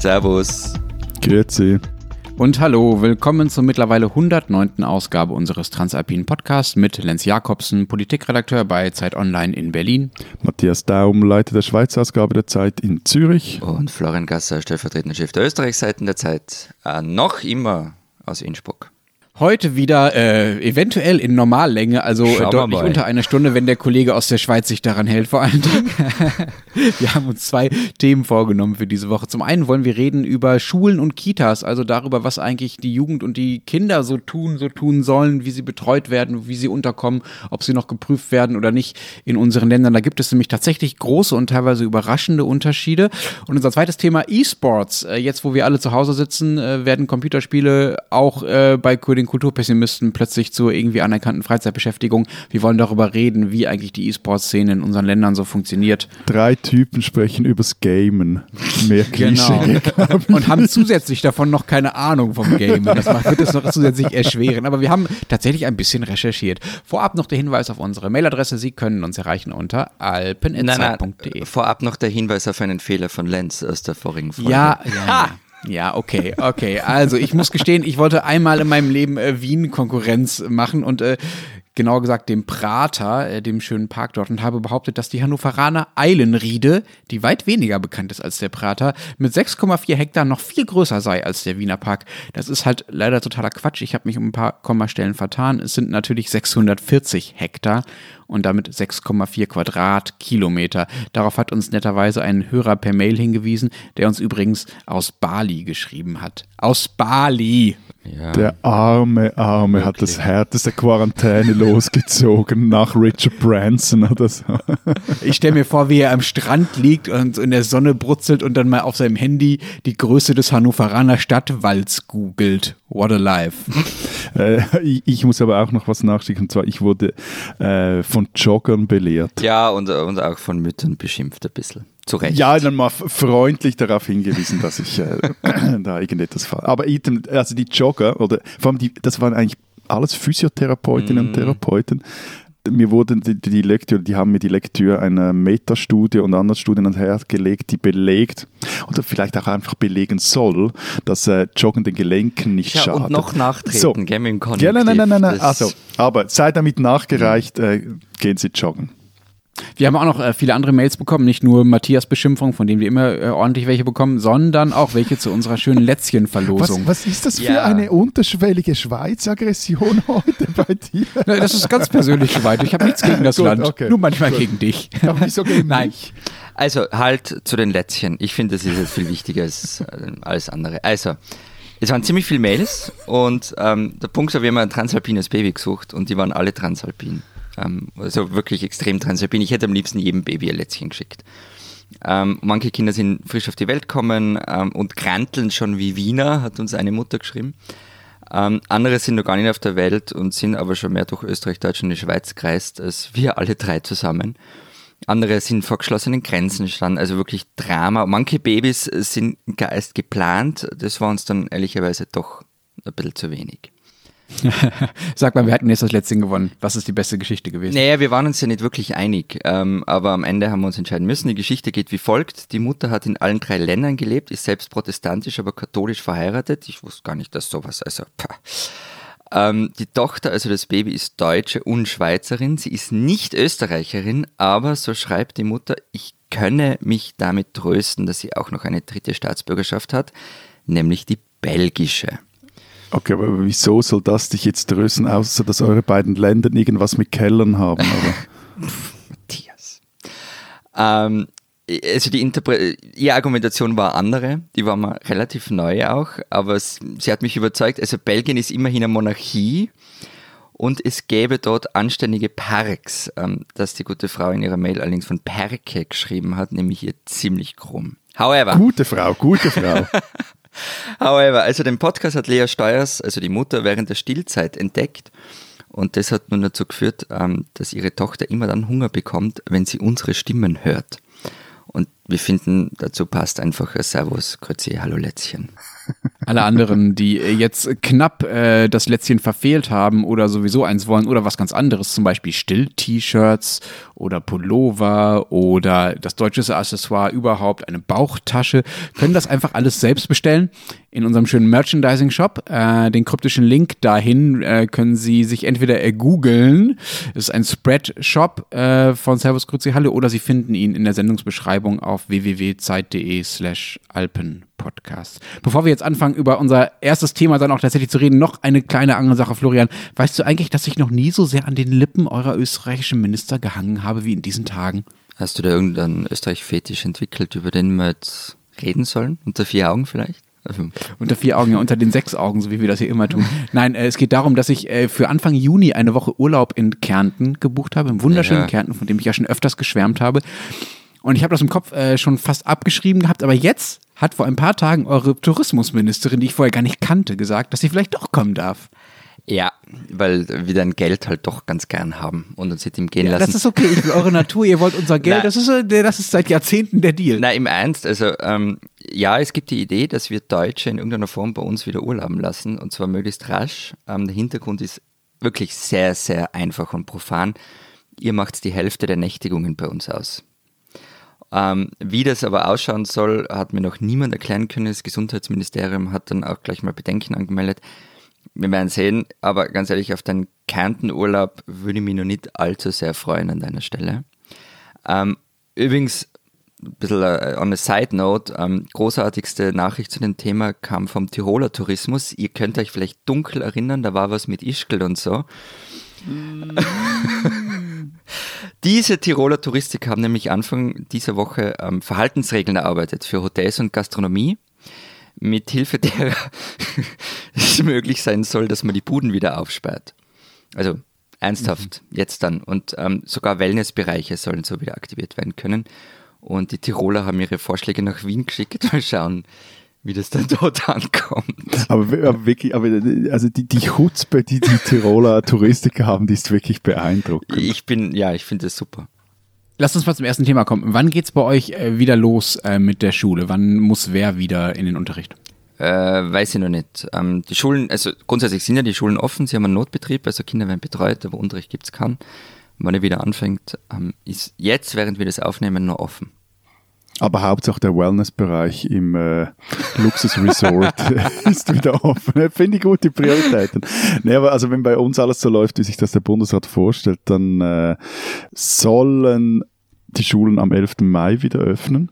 Servus. Grüezi. Und hallo, willkommen zur mittlerweile 109. Ausgabe unseres Transalpinen Podcasts mit Lenz Jakobsen, Politikredakteur bei Zeit Online in Berlin. Matthias Daum, Leiter der Schweizer Ausgabe der Zeit in Zürich. Und Florian Gasser, stellvertretender Chef der Österreichseiten der Zeit, äh, noch immer aus Innsbruck. Heute wieder äh, eventuell in Normallänge, also äh, deutlich unter einer Stunde, wenn der Kollege aus der Schweiz sich daran hält, vor allen Dingen. wir haben uns zwei Themen vorgenommen für diese Woche. Zum einen wollen wir reden über Schulen und Kitas, also darüber, was eigentlich die Jugend und die Kinder so tun, so tun sollen, wie sie betreut werden, wie sie unterkommen, ob sie noch geprüft werden oder nicht in unseren Ländern. Da gibt es nämlich tatsächlich große und teilweise überraschende Unterschiede. Und unser zweites Thema E-Sports. Äh, jetzt, wo wir alle zu Hause sitzen, äh, werden Computerspiele auch äh, bei den Kulturpessimisten plötzlich zur irgendwie anerkannten Freizeitbeschäftigung. Wir wollen darüber reden, wie eigentlich die E-Sport-Szene in unseren Ländern so funktioniert. Drei Typen sprechen übers Gamen. Mehr Klischee. Genau. Und haben zusätzlich davon noch keine Ahnung vom Gamen. Das macht, wird es noch zusätzlich erschweren. Aber wir haben tatsächlich ein bisschen recherchiert. Vorab noch der Hinweis auf unsere Mailadresse. Sie können uns erreichen unter alpeninsight.de. Vorab noch der Hinweis auf einen Fehler von Lenz aus der vorigen Folge. Ja, ja. ja. Ja, okay, okay. Also ich muss gestehen, ich wollte einmal in meinem Leben äh, Wien Konkurrenz machen und äh, genauer gesagt dem Prater, äh, dem schönen Park dort, und habe behauptet, dass die Hannoveraner Eilenriede, die weit weniger bekannt ist als der Prater, mit 6,4 Hektar noch viel größer sei als der Wiener Park. Das ist halt leider totaler Quatsch. Ich habe mich um ein paar Kommastellen vertan. Es sind natürlich 640 Hektar und damit 6,4 Quadratkilometer. Darauf hat uns netterweise ein Hörer per Mail hingewiesen, der uns übrigens aus Bali geschrieben hat. Aus Bali! Ja. Der arme, arme Wirklich? hat das härteste Quarantäne losgezogen nach Richard Branson oder so. Ich stelle mir vor, wie er am Strand liegt und in der Sonne brutzelt und dann mal auf seinem Handy die Größe des Hannoveraner Stadtwalds googelt. What a life. Äh, ich, muss aber auch noch was nachschicken. Und zwar, ich wurde äh, von Joggern belehrt. Ja, und, und auch von Müttern beschimpft ein bisschen. Zu Recht. Ja, dann mal freundlich darauf hingewiesen, dass ich äh, da irgendetwas fahre. Aber also die Jogger, oder vor allem die, das waren eigentlich alles Physiotherapeutinnen mm. und Therapeuten, mir wurden die, die Lektüre, die haben mir die Lektüre einer Metastudie und anderen Studien ans Herz gelegt, die belegt oder vielleicht auch einfach belegen soll, dass äh, Joggen den Gelenken nicht ja, schadet. Und noch nachtreten, so. gell, mit dem Ja, nein, nein, nein, nein. Also, aber sei damit nachgereicht, äh, gehen Sie joggen. Wir haben auch noch äh, viele andere Mails bekommen, nicht nur Matthias Beschimpfung, von denen wir immer äh, ordentlich welche bekommen, sondern auch welche zu unserer schönen Lätzchenverlosung. Was, was ist das für ja. eine unterschwellige Schweiz-Aggression heute bei dir? Na, das ist ganz persönlich Schweiz. Ich habe nichts gegen das Gut, Land, okay. nur manchmal Gut. gegen dich. Aber wieso gegen Nein. mich? Also halt zu den Lätzchen. Ich finde, das ist jetzt viel wichtiger als äh, alles andere. Also, es waren ziemlich viele Mails und ähm, der Punkt war, wir haben ein transalpines Baby gesucht und die waren alle transalpin. Ähm, also wirklich extrem transalpin. Ich hätte am liebsten jedem Baby ein Lätzchen geschickt. Ähm, manche Kinder sind frisch auf die Welt gekommen ähm, und kranteln schon wie Wiener, hat uns eine Mutter geschrieben. Ähm, andere sind noch gar nicht auf der Welt und sind aber schon mehr durch Österreich, Deutschland und die Schweiz gereist als wir alle drei zusammen. Andere sind vor geschlossenen Grenzen standen, also wirklich Drama. Manche Babys sind gar geplant, das war uns dann ehrlicherweise doch ein bisschen zu wenig. Sag mal, wir hatten jetzt das Letzte gewonnen. Was ist die beste Geschichte gewesen? Naja, wir waren uns ja nicht wirklich einig, ähm, aber am Ende haben wir uns entscheiden müssen. Die Geschichte geht wie folgt. Die Mutter hat in allen drei Ländern gelebt, ist selbst protestantisch, aber katholisch verheiratet. Ich wusste gar nicht, dass sowas, also, ähm, die Tochter, also das Baby, ist Deutsche und Schweizerin. Sie ist nicht Österreicherin, aber so schreibt die Mutter, ich könne mich damit trösten, dass sie auch noch eine dritte Staatsbürgerschaft hat, nämlich die belgische. Okay, aber wieso soll das dich jetzt trösten, außer dass eure beiden Länder irgendwas mit Kellern haben? Matthias. Ähm, also die Interpre ihre Argumentation war andere, die war mal relativ neu auch, aber sie hat mich überzeugt, also Belgien ist immerhin eine Monarchie und es gäbe dort anständige Parks, ähm, dass die gute Frau in ihrer Mail allerdings von Perke geschrieben hat, nämlich hier ziemlich krumm. However. Gute Frau, gute Frau. However, also den Podcast hat Lea Steuers, also die Mutter, während der Stillzeit entdeckt. Und das hat nun dazu geführt, ähm, dass ihre Tochter immer dann Hunger bekommt, wenn sie unsere Stimmen hört. Und wir finden, dazu passt einfach ein Servus, Grüezi, Hallo Lätzchen. Alle anderen, die jetzt knapp äh, das Lätzchen verfehlt haben oder sowieso eins wollen oder was ganz anderes, zum Beispiel Still-T-Shirts oder Pullover oder das deutsche Accessoire überhaupt, eine Bauchtasche, können das einfach alles selbst bestellen in unserem schönen Merchandising-Shop. Äh, den kryptischen Link dahin äh, können Sie sich entweder ergoogeln, es ist ein Spread-Shop äh, von Servus Grüezi Halle, oder Sie finden ihn in der Sendungsbeschreibung auf www.zeit.de slash alpenpodcast. Bevor wir jetzt anfangen, über unser erstes Thema dann auch tatsächlich zu reden, noch eine kleine andere Sache, Florian. Weißt du eigentlich, dass ich noch nie so sehr an den Lippen eurer österreichischen Minister gehangen habe wie in diesen Tagen? Hast du da irgendeinen Österreich-Fetisch entwickelt, über den wir jetzt reden sollen? Unter vier Augen vielleicht? Also. Unter vier Augen, ja, unter den sechs Augen, so wie wir das hier immer tun. Nein, äh, es geht darum, dass ich äh, für Anfang Juni eine Woche Urlaub in Kärnten gebucht habe, im wunderschönen ja. Kärnten, von dem ich ja schon öfters geschwärmt habe. Und ich habe das im Kopf äh, schon fast abgeschrieben gehabt, aber jetzt hat vor ein paar Tagen eure Tourismusministerin, die ich vorher gar nicht kannte, gesagt, dass sie vielleicht doch kommen darf. Ja, weil wir dein Geld halt doch ganz gern haben und uns ihm gehen ja, lassen. Das ist okay, ich will eure Natur, ihr wollt unser Geld, das ist, das ist seit Jahrzehnten der Deal. Nein, im Ernst, also ähm, ja, es gibt die Idee, dass wir Deutsche in irgendeiner Form bei uns wieder urlauben lassen und zwar möglichst rasch. Ähm, der Hintergrund ist wirklich sehr, sehr einfach und profan. Ihr macht die Hälfte der Nächtigungen bei uns aus. Ähm, wie das aber ausschauen soll, hat mir noch niemand erklären können. Das Gesundheitsministerium hat dann auch gleich mal Bedenken angemeldet wir werden sehen, aber ganz ehrlich, auf deinen Kärntenurlaub würde ich mich noch nicht allzu sehr freuen an deiner Stelle. Ähm, übrigens, ein bisschen uh, on a side note, ähm, großartigste Nachricht zu dem Thema kam vom Tiroler Tourismus. Ihr könnt euch vielleicht dunkel erinnern, da war was mit Ischgl und so. Mm. Diese Tiroler Touristik haben nämlich Anfang dieser Woche ähm, Verhaltensregeln erarbeitet für Hotels und Gastronomie mit Hilfe derer es möglich sein soll, dass man die Buden wieder aufsperrt. Also ernsthaft, mhm. jetzt dann. Und ähm, sogar Wellnessbereiche sollen so wieder aktiviert werden können. Und die Tiroler haben ihre Vorschläge nach Wien geschickt. Mal schauen, wie das dann dort ankommt. Aber, aber wirklich, aber also die, die Chutzpe, die die Tiroler Touristiker haben, die ist wirklich beeindruckend. Ich bin, ja, ich finde das super. Lass uns mal zum ersten Thema kommen. Wann geht's bei euch äh, wieder los äh, mit der Schule? Wann muss wer wieder in den Unterricht? Äh, weiß ich noch nicht. Ähm, die Schulen, also grundsätzlich sind ja die Schulen offen, sie haben einen Notbetrieb, also Kinder werden betreut, aber Unterricht gibt's kann. Wann er wieder anfängt, ähm, ist jetzt, während wir das aufnehmen, noch offen. Aber Hauptsache der Wellnessbereich im äh, Luxusresort ist wieder offen. Finde ich gute Prioritäten. Nee, aber also wenn bei uns alles so läuft, wie sich das der Bundesrat vorstellt, dann äh, sollen die Schulen am 11. Mai wieder öffnen.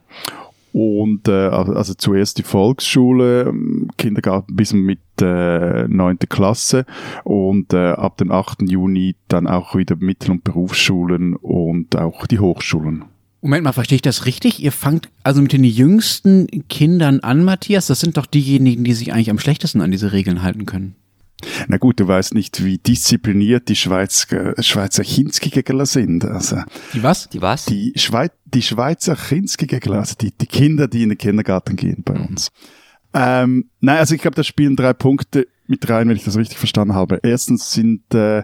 Und äh, also zuerst die Volksschule, Kindergarten bis mit äh, 9. Klasse und äh, ab dem 8. Juni dann auch wieder Mittel- und Berufsschulen und auch die Hochschulen. Moment mal, verstehe ich das richtig? Ihr fangt also mit den jüngsten Kindern an, Matthias? Das sind doch diejenigen, die sich eigentlich am schlechtesten an diese Regeln halten können. Na gut, du weißt nicht, wie diszipliniert die Schweiz, äh, Schweizer Kinski-Gegler sind. Also, die was? Die was? Die, Schweiz, die Schweizer Kinski-Gegler, also die, die Kinder, die in den Kindergarten gehen bei uns. Ähm, nein, also ich glaube, da spielen drei Punkte mit rein, wenn ich das richtig verstanden habe. Erstens sind äh,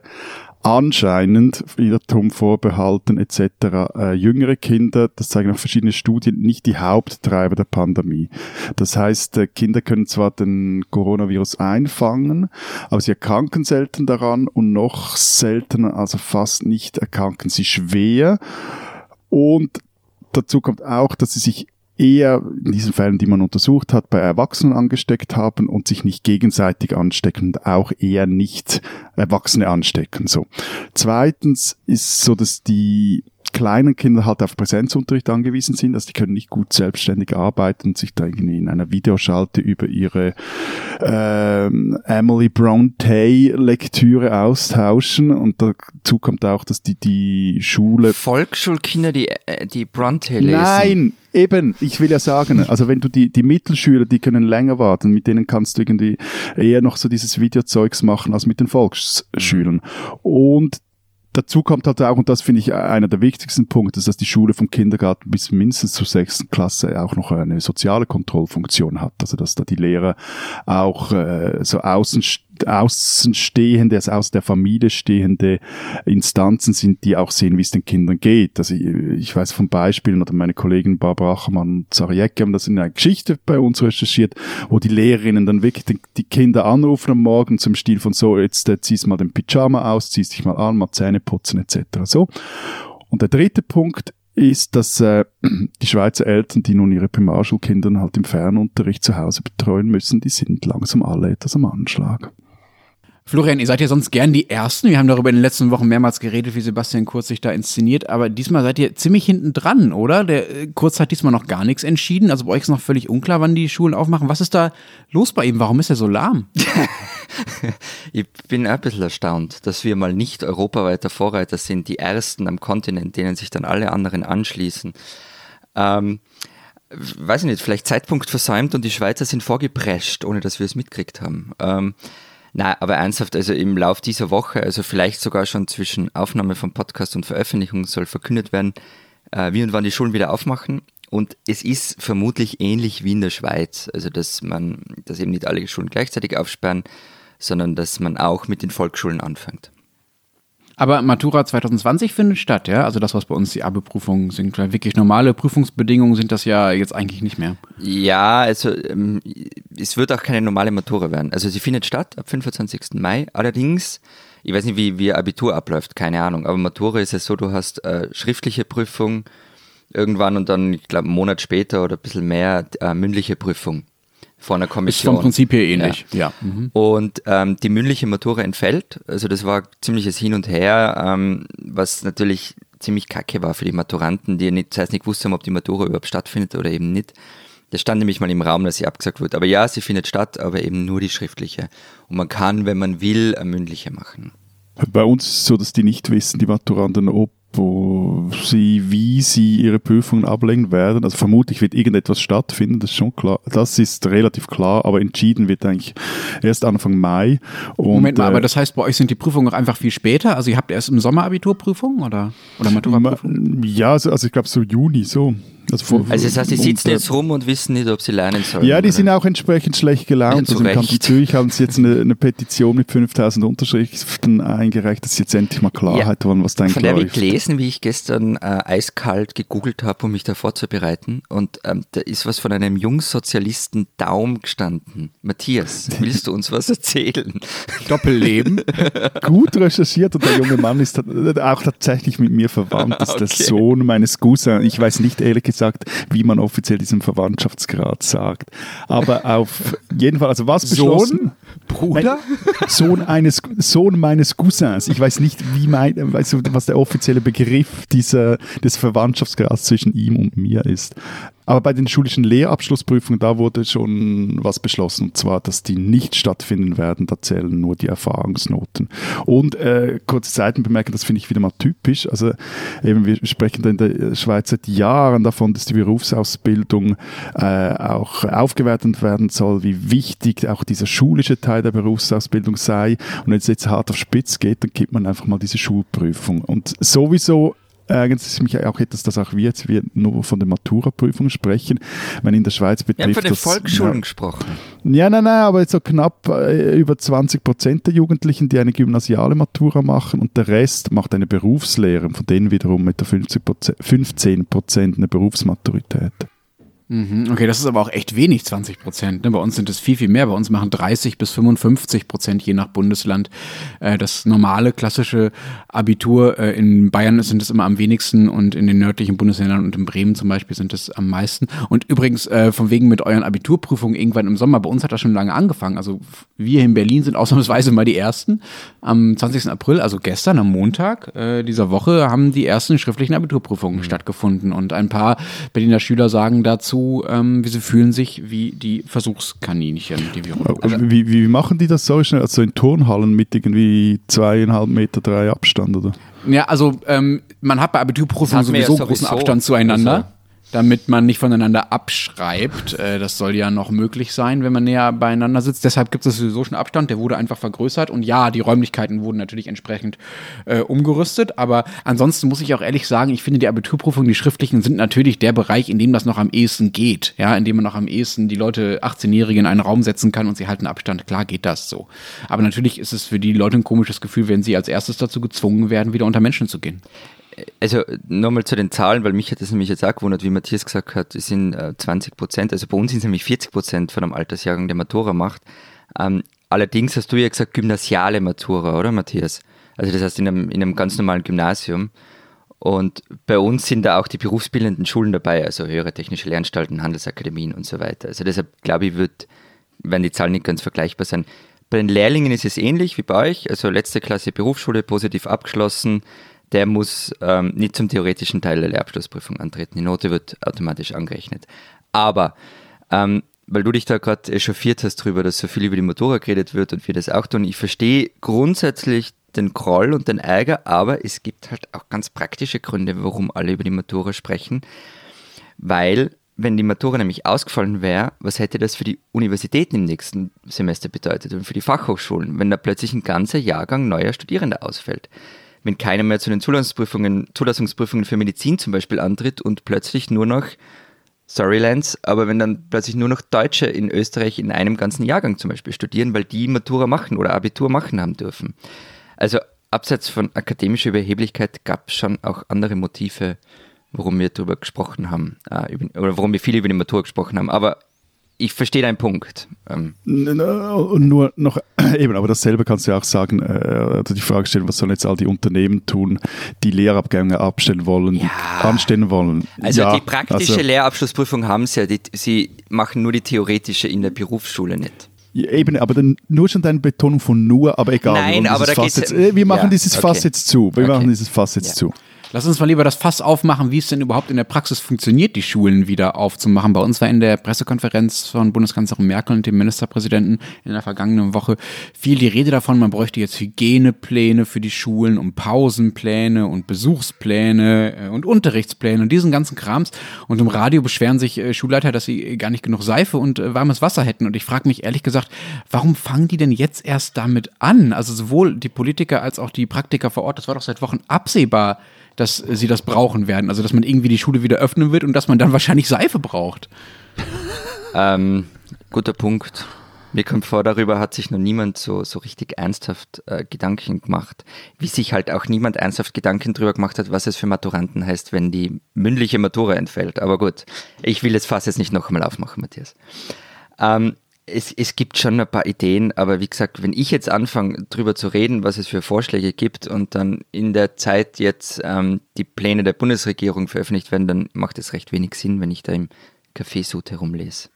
anscheinend Irrtum vorbehalten etc. Äh, jüngere Kinder, das zeigen auch verschiedene Studien, nicht die Haupttreiber der Pandemie. Das heißt, äh, Kinder können zwar den Coronavirus einfangen, aber sie erkranken selten daran und noch seltener, also fast nicht, erkranken sie schwer. Und dazu kommt auch, dass sie sich eher in diesen Fällen, die man untersucht hat, bei Erwachsenen angesteckt haben und sich nicht gegenseitig anstecken und auch eher nicht Erwachsene anstecken. So. Zweitens ist so, dass die kleinen Kinder halt auf Präsenzunterricht angewiesen sind, also die können nicht gut selbstständig arbeiten und sich da irgendwie in einer Videoschalte über ihre ähm, Emily Bronte Lektüre austauschen und dazu kommt auch, dass die die Schule Volksschulkinder die äh, die Bronte lesen. Nein, Eben, ich will ja sagen, also wenn du die, die Mittelschüler, die können länger warten, mit denen kannst du irgendwie eher noch so dieses Videozeugs machen als mit den Volksschülern. Und dazu kommt halt auch, und das finde ich einer der wichtigsten Punkte, dass die Schule vom Kindergarten bis mindestens zur sechsten Klasse auch noch eine soziale Kontrollfunktion hat. Also dass da die Lehrer auch äh, so außen außenstehende, also aus der Familie stehende Instanzen sind, die auch sehen, wie es den Kindern geht. Also ich, ich weiß von Beispielen, oder meine Kollegen Barbara Achermann und Zariek haben das in einer Geschichte bei uns recherchiert, wo die Lehrerinnen dann wirklich die, die Kinder anrufen am Morgen zum Stil von so, jetzt äh, ziehst mal den Pyjama aus, ziehst dich mal an, mal Zähne putzen etc. So. Und der dritte Punkt ist, dass äh, die Schweizer Eltern, die nun ihre Primarschulkinder halt im Fernunterricht zu Hause betreuen müssen, die sind langsam alle etwas am Anschlag. Florian, ihr seid ja sonst gern die Ersten. Wir haben darüber in den letzten Wochen mehrmals geredet, wie Sebastian Kurz sich da inszeniert. Aber diesmal seid ihr ziemlich hinten dran, oder? Der äh, Kurz hat diesmal noch gar nichts entschieden. Also bei euch ist noch völlig unklar, wann die Schulen aufmachen. Was ist da los bei ihm? Warum ist er so lahm? ich bin ein bisschen erstaunt, dass wir mal nicht europaweiter Vorreiter sind, die Ersten am Kontinent, denen sich dann alle anderen anschließen. Ähm, weiß ich nicht, vielleicht Zeitpunkt versäumt und die Schweizer sind vorgeprescht, ohne dass wir es mitgekriegt haben. Ähm, Nein, aber ernsthaft, also im Lauf dieser Woche, also vielleicht sogar schon zwischen Aufnahme vom Podcast und Veröffentlichung soll verkündet werden, äh, wie und wann die Schulen wieder aufmachen. Und es ist vermutlich ähnlich wie in der Schweiz, also dass man, dass eben nicht alle Schulen gleichzeitig aufsperren, sondern dass man auch mit den Volksschulen anfängt. Aber Matura 2020 findet statt, ja? Also das, was bei uns die Abi-Prüfungen sind, wirklich normale Prüfungsbedingungen sind das ja jetzt eigentlich nicht mehr. Ja, also ähm, es wird auch keine normale Matura werden. Also sie findet statt ab 25. Mai. Allerdings, ich weiß nicht, wie, wie Abitur abläuft, keine Ahnung. Aber Matura ist es so, du hast äh, schriftliche Prüfung irgendwann und dann, ich glaube, einen Monat später oder ein bisschen mehr äh, mündliche Prüfung vor einer Kommission. Ist vom Prinzip her ähnlich, ja. ja. Mhm. Und ähm, die mündliche Matura entfällt. Also das war ziemliches Hin und Her, ähm, was natürlich ziemlich kacke war für die Maturanten, die nicht, das heißt nicht wussten, ob die Matura überhaupt stattfindet oder eben nicht. Das stand nämlich mal im Raum, dass sie abgesagt wird. Aber ja, sie findet statt, aber eben nur die schriftliche. Und man kann, wenn man will, eine mündliche machen. Bei uns ist es so, dass die nicht wissen, die Maturanten, ob wo sie, wie sie ihre Prüfungen ablegen werden. Also vermutlich wird irgendetwas stattfinden, das ist schon klar. Das ist relativ klar, aber entschieden wird eigentlich erst Anfang Mai. Und, Moment mal, äh, aber das heißt, bei euch sind die Prüfungen auch einfach viel später? Also ihr habt erst im Sommer Abiturprüfungen oder, oder Maturaprüfungen? Ja, also, also ich glaube so Juni, so. Also, vor, also das heißt, die sitzen jetzt rum und wissen nicht, ob sie lernen sollen. Ja, die oder? sind auch entsprechend schlecht gelaunt. Ja, also im Kanton Zürich haben sie jetzt eine, eine, Petition mit 5000 Unterschriften eingereicht, dass sie jetzt endlich mal Klarheit ja, haben, was da eigentlich Von der habe ich gelesen, wie ich gestern äh, eiskalt gegoogelt habe, um mich da vorzubereiten. Und ähm, da ist was von einem Jungsozialisten Daum gestanden. Matthias, willst du uns was erzählen? Doppelleben. Gut recherchiert und der junge Mann ist auch tatsächlich mit mir verwandt. Das ist okay. der Sohn meines Cousins. Ich weiß nicht ehrlich gesagt, gesagt, wie man offiziell diesen Verwandtschaftsgrad sagt. Aber auf jeden Fall, also was beschlossen? Sohn? Bruder? Sohn eines, Sohn meines Cousins. Ich weiß nicht, wie mein, weißt du, was der offizielle Begriff dieser, des Verwandtschaftsgrads zwischen ihm und mir ist. Aber bei den schulischen Lehrabschlussprüfungen, da wurde schon was beschlossen, und zwar, dass die nicht stattfinden werden, da zählen nur die Erfahrungsnoten. Und äh, kurze Seitenbemerkung, das finde ich wieder mal typisch. Also eben, wir sprechen da in der Schweiz seit Jahren davon, dass die Berufsausbildung äh, auch aufgewertet werden soll, wie wichtig auch dieser schulische Teil der Berufsausbildung sei. Und wenn es jetzt hart auf Spitz geht, dann gibt man einfach mal diese Schulprüfung. Und sowieso ärgert es mich auch etwas, dass auch wir jetzt wir nur von der Matura-Prüfung sprechen. Wenn in der Schweiz betrifft Wir haben von den Volksschulen ja, gesprochen. Ja, nein, nein, aber so knapp äh, über 20 Prozent der Jugendlichen, die eine gymnasiale Matura machen und der Rest macht eine Berufslehre, von denen wiederum mit der 15 Prozent eine Berufsmaturität. Mhm, okay, das ist aber auch echt wenig, 20 Prozent. Ne? Bei uns sind es viel, viel mehr. Bei uns machen 30 bis 55 Prozent je nach Bundesland äh, das normale, klassische Abitur. Äh, in Bayern sind es immer am wenigsten und in den nördlichen Bundesländern und in Bremen zum Beispiel sind es am meisten. Und übrigens, äh, von wegen mit euren Abiturprüfungen irgendwann im Sommer, bei uns hat das schon lange angefangen. Also wir in Berlin sind ausnahmsweise mal die Ersten. Am 20. April, also gestern, am Montag dieser Woche, haben die ersten schriftlichen Abiturprüfungen mhm. stattgefunden. Und ein paar Berliner Schüler sagen dazu, dazu, ähm, wie sie fühlen sich wie die Versuchskaninchen, die Virologen. Äh, wie, wie machen die das so schnell? Also in Turnhallen mit irgendwie zweieinhalb Meter drei Abstand, oder? Ja, also ähm, man hat bei Abiturprüfungen sowieso, sowieso großen Abstand zueinander. Damit man nicht voneinander abschreibt. Äh, das soll ja noch möglich sein, wenn man näher beieinander sitzt. Deshalb gibt es sowieso schon Abstand, der wurde einfach vergrößert. Und ja, die Räumlichkeiten wurden natürlich entsprechend äh, umgerüstet. Aber ansonsten muss ich auch ehrlich sagen, ich finde, die Abiturprüfungen, die schriftlichen, sind natürlich der Bereich, in dem das noch am ehesten geht. Ja, in dem man noch am ehesten die Leute, 18-Jährige, in einen Raum setzen kann und sie halten Abstand. Klar geht das so. Aber natürlich ist es für die Leute ein komisches Gefühl, wenn sie als erstes dazu gezwungen werden, wieder unter Menschen zu gehen also nochmal zu den Zahlen, weil mich hat das nämlich jetzt auch gewundert, wie Matthias gesagt hat, es sind äh, 20 Prozent, also bei uns sind es nämlich 40 Prozent von einem Altersjahrgang, der Matura macht. Ähm, allerdings hast du ja gesagt, gymnasiale Matura, oder Matthias? Also das heißt in einem, in einem ganz normalen Gymnasium. Und bei uns sind da auch die berufsbildenden Schulen dabei, also höhere technische Lehranstalten, Handelsakademien und so weiter. Also deshalb glaube ich, wird, werden die Zahlen nicht ganz vergleichbar sein. Bei den Lehrlingen ist es ähnlich wie bei euch, also letzte Klasse Berufsschule positiv abgeschlossen, der muss ähm, nicht zum theoretischen Teil der Lehrabschlussprüfung antreten. Die Note wird automatisch angerechnet. Aber ähm, weil du dich da gerade echauffiert hast darüber, dass so viel über die Motorrad geredet wird und wir das auch tun, ich verstehe grundsätzlich den Groll und den Ärger, aber es gibt halt auch ganz praktische Gründe, warum alle über die Matura sprechen. Weil, wenn die Matura nämlich ausgefallen wäre, was hätte das für die Universitäten im nächsten Semester bedeutet und für die Fachhochschulen, wenn da plötzlich ein ganzer Jahrgang neuer Studierender ausfällt? Wenn keiner mehr zu den Zulassungsprüfungen, Zulassungsprüfungen für Medizin zum Beispiel antritt und plötzlich nur noch, sorry Lance, aber wenn dann plötzlich nur noch Deutsche in Österreich in einem ganzen Jahrgang zum Beispiel studieren, weil die Matura machen oder Abitur machen haben dürfen. Also abseits von akademischer Überheblichkeit gab es schon auch andere Motive, warum wir darüber gesprochen haben, äh, oder warum wir viel über die Matura gesprochen haben. Aber ich verstehe deinen Punkt. Ähm. Und nur noch, eben, aber dasselbe kannst du ja auch sagen, äh, die Frage stellen, was sollen jetzt all die Unternehmen tun, die Lehrabgänge abstellen wollen, ja. anstellen wollen. Also ja, die praktische also, Lehrabschlussprüfung haben sie ja, die, sie machen nur die theoretische in der Berufsschule nicht. Ja, eben, aber dann nur schon deine Betonung von nur, aber egal. Nein, aber da geht's, jetzt, äh, Wir machen dieses Fass okay. jetzt zu. Wir okay. machen dieses Fass jetzt zu. Lass uns mal lieber das Fass aufmachen, wie es denn überhaupt in der Praxis funktioniert, die Schulen wieder aufzumachen. Bei uns war in der Pressekonferenz von Bundeskanzlerin Merkel und dem Ministerpräsidenten in der vergangenen Woche viel die Rede davon, man bräuchte jetzt Hygienepläne für die Schulen und Pausenpläne und Besuchspläne äh, und Unterrichtspläne und diesen ganzen Krams. Und im Radio beschweren sich äh, Schulleiter, dass sie gar nicht genug Seife und äh, warmes Wasser hätten. Und ich frage mich ehrlich gesagt, warum fangen die denn jetzt erst damit an? Also sowohl die Politiker als auch die Praktiker vor Ort, das war doch seit Wochen absehbar, dass sie das brauchen werden. Also, dass man irgendwie die Schule wieder öffnen wird und dass man dann wahrscheinlich Seife braucht. Ähm, guter Punkt. Mir kommt vor, darüber hat sich noch niemand so, so richtig ernsthaft äh, Gedanken gemacht. Wie sich halt auch niemand ernsthaft Gedanken darüber gemacht hat, was es für Maturanten heißt, wenn die mündliche Matura entfällt. Aber gut, ich will jetzt fast jetzt nicht noch einmal aufmachen, Matthias. Ähm, es, es gibt schon ein paar Ideen, aber wie gesagt, wenn ich jetzt anfange, darüber zu reden, was es für Vorschläge gibt und dann in der Zeit jetzt ähm, die Pläne der Bundesregierung veröffentlicht werden, dann macht es recht wenig Sinn, wenn ich da im Kaffeesud herumlese.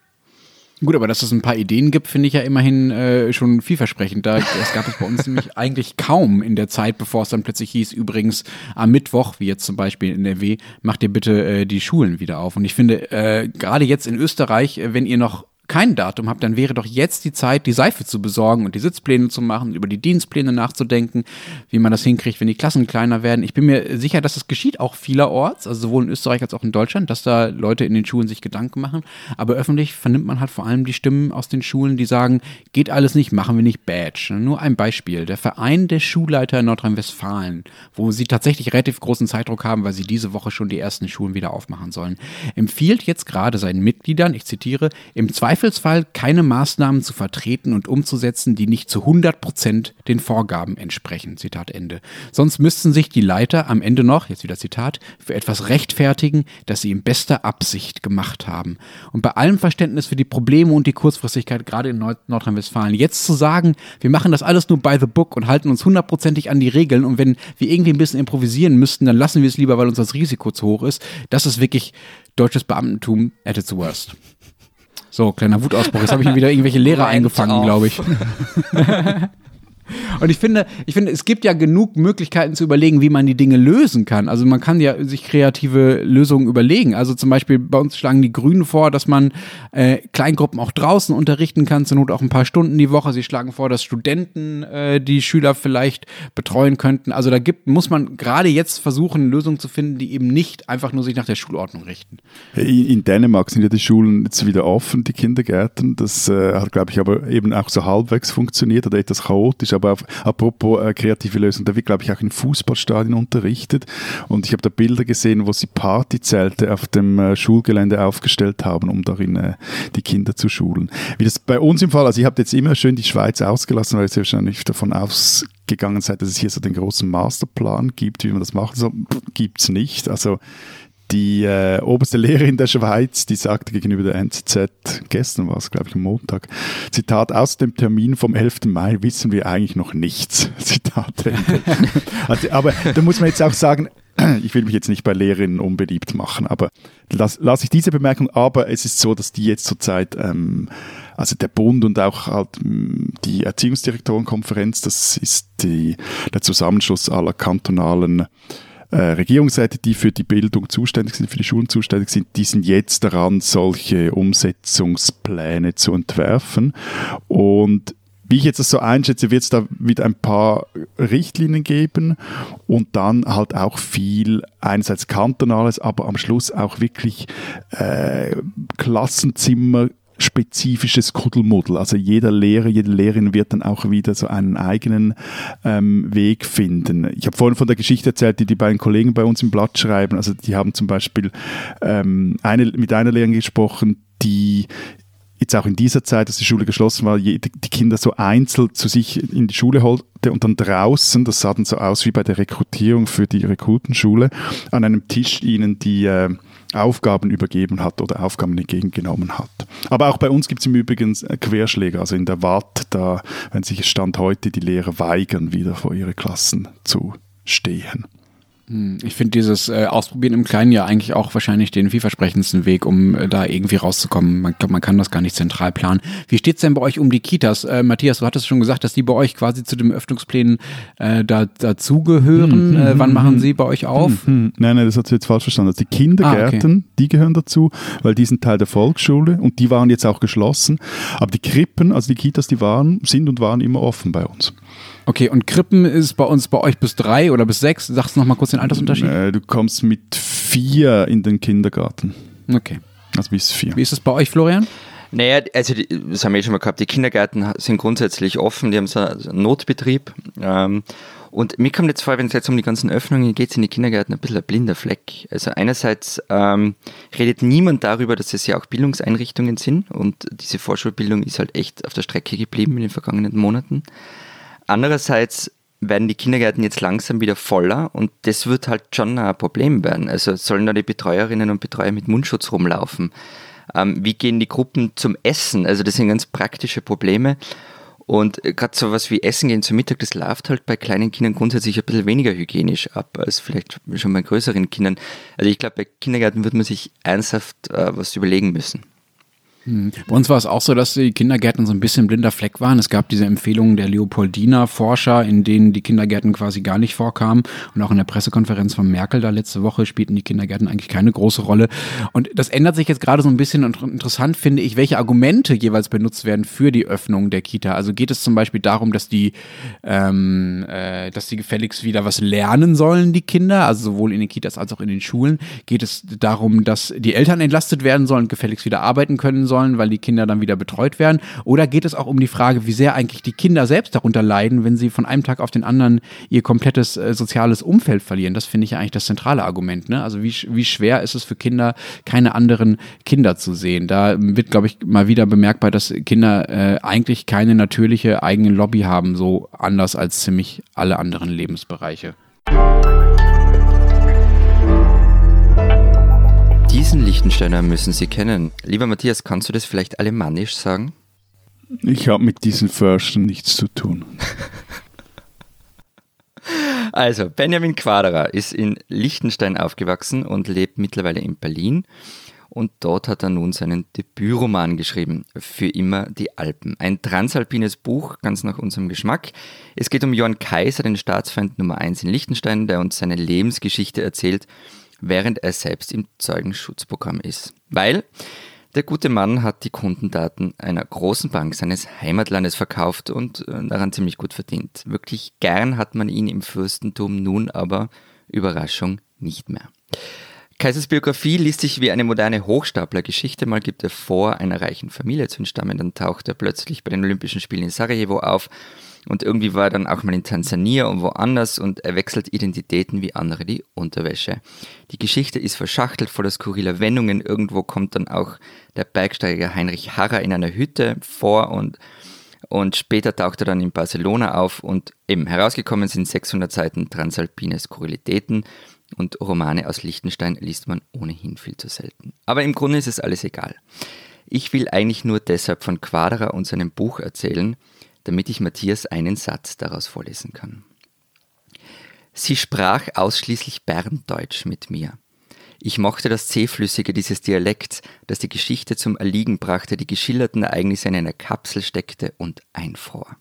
Gut, aber dass es ein paar Ideen gibt, finde ich ja immerhin äh, schon vielversprechend. Da, das gab es bei uns nämlich eigentlich kaum in der Zeit, bevor es dann plötzlich hieß, übrigens am Mittwoch, wie jetzt zum Beispiel in NRW, macht ihr bitte äh, die Schulen wieder auf. Und ich finde, äh, gerade jetzt in Österreich, äh, wenn ihr noch kein Datum habt, dann wäre doch jetzt die Zeit, die Seife zu besorgen und die Sitzpläne zu machen, über die Dienstpläne nachzudenken, wie man das hinkriegt, wenn die Klassen kleiner werden. Ich bin mir sicher, dass das geschieht auch vielerorts, also sowohl in Österreich als auch in Deutschland, dass da Leute in den Schulen sich Gedanken machen. Aber öffentlich vernimmt man halt vor allem die Stimmen aus den Schulen, die sagen, geht alles nicht, machen wir nicht Badge. Nur ein Beispiel. Der Verein der Schulleiter in Nordrhein-Westfalen, wo sie tatsächlich relativ großen Zeitdruck haben, weil sie diese Woche schon die ersten Schulen wieder aufmachen sollen, empfiehlt jetzt gerade seinen Mitgliedern, ich zitiere, im Zweifel Zweifelsfall keine Maßnahmen zu vertreten und umzusetzen, die nicht zu 100 Prozent den Vorgaben entsprechen. Zitat Ende. Sonst müssten sich die Leiter am Ende noch, jetzt wieder Zitat, für etwas rechtfertigen, das sie in bester Absicht gemacht haben. Und bei allem Verständnis für die Probleme und die Kurzfristigkeit, gerade in Nord Nordrhein-Westfalen, jetzt zu sagen, wir machen das alles nur by the book und halten uns hundertprozentig an die Regeln und wenn wir irgendwie ein bisschen improvisieren müssten, dann lassen wir es lieber, weil uns das Risiko zu hoch ist. Das ist wirklich deutsches Beamtentum at its worst. So, kleiner Wutausbruch. Jetzt habe ich mir wieder irgendwelche Lehrer eingefangen, glaube ich. Und ich finde, ich finde, es gibt ja genug Möglichkeiten zu überlegen, wie man die Dinge lösen kann. Also man kann ja sich kreative Lösungen überlegen. Also zum Beispiel bei uns schlagen die Grünen vor, dass man äh, Kleingruppen auch draußen unterrichten kann, zur Not auch ein paar Stunden die Woche. Sie schlagen vor, dass Studenten äh, die Schüler vielleicht betreuen könnten. Also da gibt, muss man gerade jetzt versuchen, Lösungen zu finden, die eben nicht einfach nur sich nach der Schulordnung richten. In, Dänemark sind ja die Schulen jetzt wieder offen, die Kindergärten. Das äh, hat, glaube ich, aber eben auch so halbwegs funktioniert oder etwas chaotisch. Aber auf, apropos äh, kreative Lösung, da wird, glaube ich, auch in Fußballstadien unterrichtet. Und ich habe da Bilder gesehen, wo sie Partyzelte auf dem äh, Schulgelände aufgestellt haben, um darin äh, die Kinder zu schulen. Wie das bei uns im Fall, also ich habe jetzt immer schön die Schweiz ausgelassen, weil ich wahrscheinlich davon ausgegangen seid, dass es hier so den großen Masterplan gibt, wie man das macht. So gibt es nicht. Also die äh, oberste Lehrerin der Schweiz, die sagte gegenüber der NZZ, gestern war es, glaube ich, am Montag, Zitat, aus dem Termin vom 11. Mai wissen wir eigentlich noch nichts. Zitat Ende. also, aber da muss man jetzt auch sagen, ich will mich jetzt nicht bei Lehrerinnen unbeliebt machen, aber lasse lass ich diese Bemerkung, aber es ist so, dass die jetzt zurzeit, ähm, also der Bund und auch halt mm, die Erziehungsdirektorenkonferenz, das ist die, der Zusammenschluss aller kantonalen äh, Regierungsräte, die für die Bildung zuständig sind, für die Schulen zuständig sind, die sind jetzt daran, solche Umsetzungspläne zu entwerfen. Und wie ich jetzt das so einschätze, wird es da wieder ein paar Richtlinien geben und dann halt auch viel einerseits kantonales, aber am Schluss auch wirklich äh, Klassenzimmer spezifisches Kuddelmuddel. Also jeder Lehrer, jede Lehrerin wird dann auch wieder so einen eigenen ähm, Weg finden. Ich habe vorhin von der Geschichte erzählt, die die beiden Kollegen bei uns im Blatt schreiben. Also die haben zum Beispiel ähm, eine, mit einer Lehrerin gesprochen, die jetzt auch in dieser Zeit, dass die Schule geschlossen war, die Kinder so einzeln zu sich in die Schule holte und dann draußen, das sah dann so aus wie bei der Rekrutierung für die Rekrutenschule, an einem Tisch ihnen die äh, Aufgaben übergeben hat oder Aufgaben entgegengenommen hat. Aber auch bei uns gibt es im Übrigen Querschläge, also in der Watt, da, wenn sich Stand heute die Lehrer weigern, wieder vor ihre Klassen zu stehen. Hm, ich finde dieses äh, Ausprobieren im Kleinen ja eigentlich auch wahrscheinlich den vielversprechendsten Weg, um äh, da irgendwie rauszukommen. Man, man kann das gar nicht zentral planen. Wie steht's denn bei euch um die Kitas? Äh, Matthias, du hattest schon gesagt, dass die bei euch quasi zu den Öffnungsplänen äh, da, dazugehören. Hm, äh, wann hm, machen hm. sie bei euch auf? Hm, nein, nein, das hast du jetzt falsch verstanden. Also die Kindergärten, ah, okay. die gehören dazu, weil die sind Teil der Volksschule und die waren jetzt auch geschlossen. Aber die Krippen, also die Kitas, die waren, sind und waren immer offen bei uns. Okay, und Krippen ist bei uns bei euch bis drei oder bis sechs. Sagst du noch mal kurz den Altersunterschied? Äh, du kommst mit vier in den Kindergarten. Okay. Also bis vier. Wie ist es bei euch, Florian? Naja, also die, das haben wir eh schon mal gehabt, die Kindergärten sind grundsätzlich offen, die haben so einen Notbetrieb. Ähm, und mir kommt jetzt vor, wenn es jetzt um die ganzen Öffnungen geht, sind die Kindergärten ein bisschen ein blinder Fleck. Also einerseits ähm, redet niemand darüber, dass es ja auch Bildungseinrichtungen sind und diese Vorschulbildung ist halt echt auf der Strecke geblieben in den vergangenen Monaten. Andererseits werden die Kindergärten jetzt langsam wieder voller und das wird halt schon ein Problem werden. Also sollen da die Betreuerinnen und Betreuer mit Mundschutz rumlaufen? Ähm, wie gehen die Gruppen zum Essen? Also das sind ganz praktische Probleme. Und gerade so was wie Essen gehen zum Mittag, das läuft halt bei kleinen Kindern grundsätzlich ein bisschen weniger hygienisch ab als vielleicht schon bei größeren Kindern. Also ich glaube, bei Kindergärten wird man sich ernsthaft äh, was überlegen müssen. Hm. Bei uns war es auch so, dass die Kindergärten so ein bisschen blinder Fleck waren. Es gab diese Empfehlungen der Leopoldina Forscher, in denen die Kindergärten quasi gar nicht vorkamen. Und auch in der Pressekonferenz von Merkel da letzte Woche spielten die Kindergärten eigentlich keine große Rolle. Und das ändert sich jetzt gerade so ein bisschen und interessant finde ich, welche Argumente jeweils benutzt werden für die Öffnung der Kita. Also geht es zum Beispiel darum, dass die, ähm, äh, dass die gefälligst wieder was lernen sollen, die Kinder, also sowohl in den Kitas als auch in den Schulen. Geht es darum, dass die Eltern entlastet werden sollen gefälligst wieder arbeiten können sollen, weil die Kinder dann wieder betreut werden? Oder geht es auch um die Frage, wie sehr eigentlich die Kinder selbst darunter leiden, wenn sie von einem Tag auf den anderen ihr komplettes äh, soziales Umfeld verlieren? Das finde ich ja eigentlich das zentrale Argument. Ne? Also wie, wie schwer ist es für Kinder, keine anderen Kinder zu sehen? Da wird, glaube ich, mal wieder bemerkbar, dass Kinder äh, eigentlich keine natürliche eigene Lobby haben, so anders als ziemlich alle anderen Lebensbereiche. Diesen Lichtensteiner müssen Sie kennen. Lieber Matthias, kannst du das vielleicht alemannisch sagen? Ich habe mit diesen Förstern nichts zu tun. also, Benjamin Quaderer ist in Liechtenstein aufgewachsen und lebt mittlerweile in Berlin. und dort hat er nun seinen Debütroman geschrieben, Für immer die Alpen. Ein transalpines Buch, ganz nach unserem Geschmack. Es geht um Johann Kaiser, den Staatsfeind Nummer 1 in Liechtenstein, der uns seine Lebensgeschichte erzählt, während er selbst im Zeugenschutzprogramm ist. Weil der gute Mann hat die Kundendaten einer großen Bank seines Heimatlandes verkauft und äh, daran ziemlich gut verdient. Wirklich gern hat man ihn im Fürstentum nun aber, Überraschung, nicht mehr. Kaisers Biografie liest sich wie eine moderne Hochstaplergeschichte. Mal gibt er vor, einer reichen Familie zu entstammen, dann taucht er plötzlich bei den Olympischen Spielen in Sarajevo auf und irgendwie war er dann auch mal in Tansania und woanders und er wechselt Identitäten wie andere die Unterwäsche. Die Geschichte ist verschachtelt voller skurriler Wendungen. Irgendwo kommt dann auch der Bergsteiger Heinrich Harrer in einer Hütte vor und und später taucht er dann in Barcelona auf und eben herausgekommen sind 600 Seiten transalpine Skurrilitäten und Romane aus Liechtenstein liest man ohnehin viel zu selten. Aber im Grunde ist es alles egal. Ich will eigentlich nur deshalb von Quadra und seinem Buch erzählen, damit ich Matthias einen Satz daraus vorlesen kann. Sie sprach ausschließlich Berndeutsch mit mir. Ich mochte das Zähflüssige dieses Dialekts, das die Geschichte zum Erliegen brachte, die geschilderten Ereignisse in einer Kapsel steckte und einfror.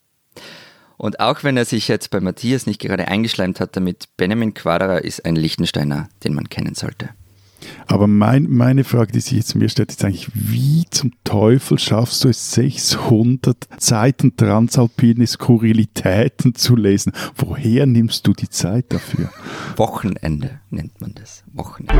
Und auch wenn er sich jetzt bei Matthias nicht gerade eingeschleimt hat damit, Benjamin Quadra ist ein Lichtensteiner, den man kennen sollte. Aber mein, meine Frage, die sich jetzt mir stellt, ist eigentlich, wie zum Teufel schaffst du es, 600 Seiten transalpine Skurrilitäten zu lesen? Woher nimmst du die Zeit dafür? Wochenende nennt man das. Wochenende.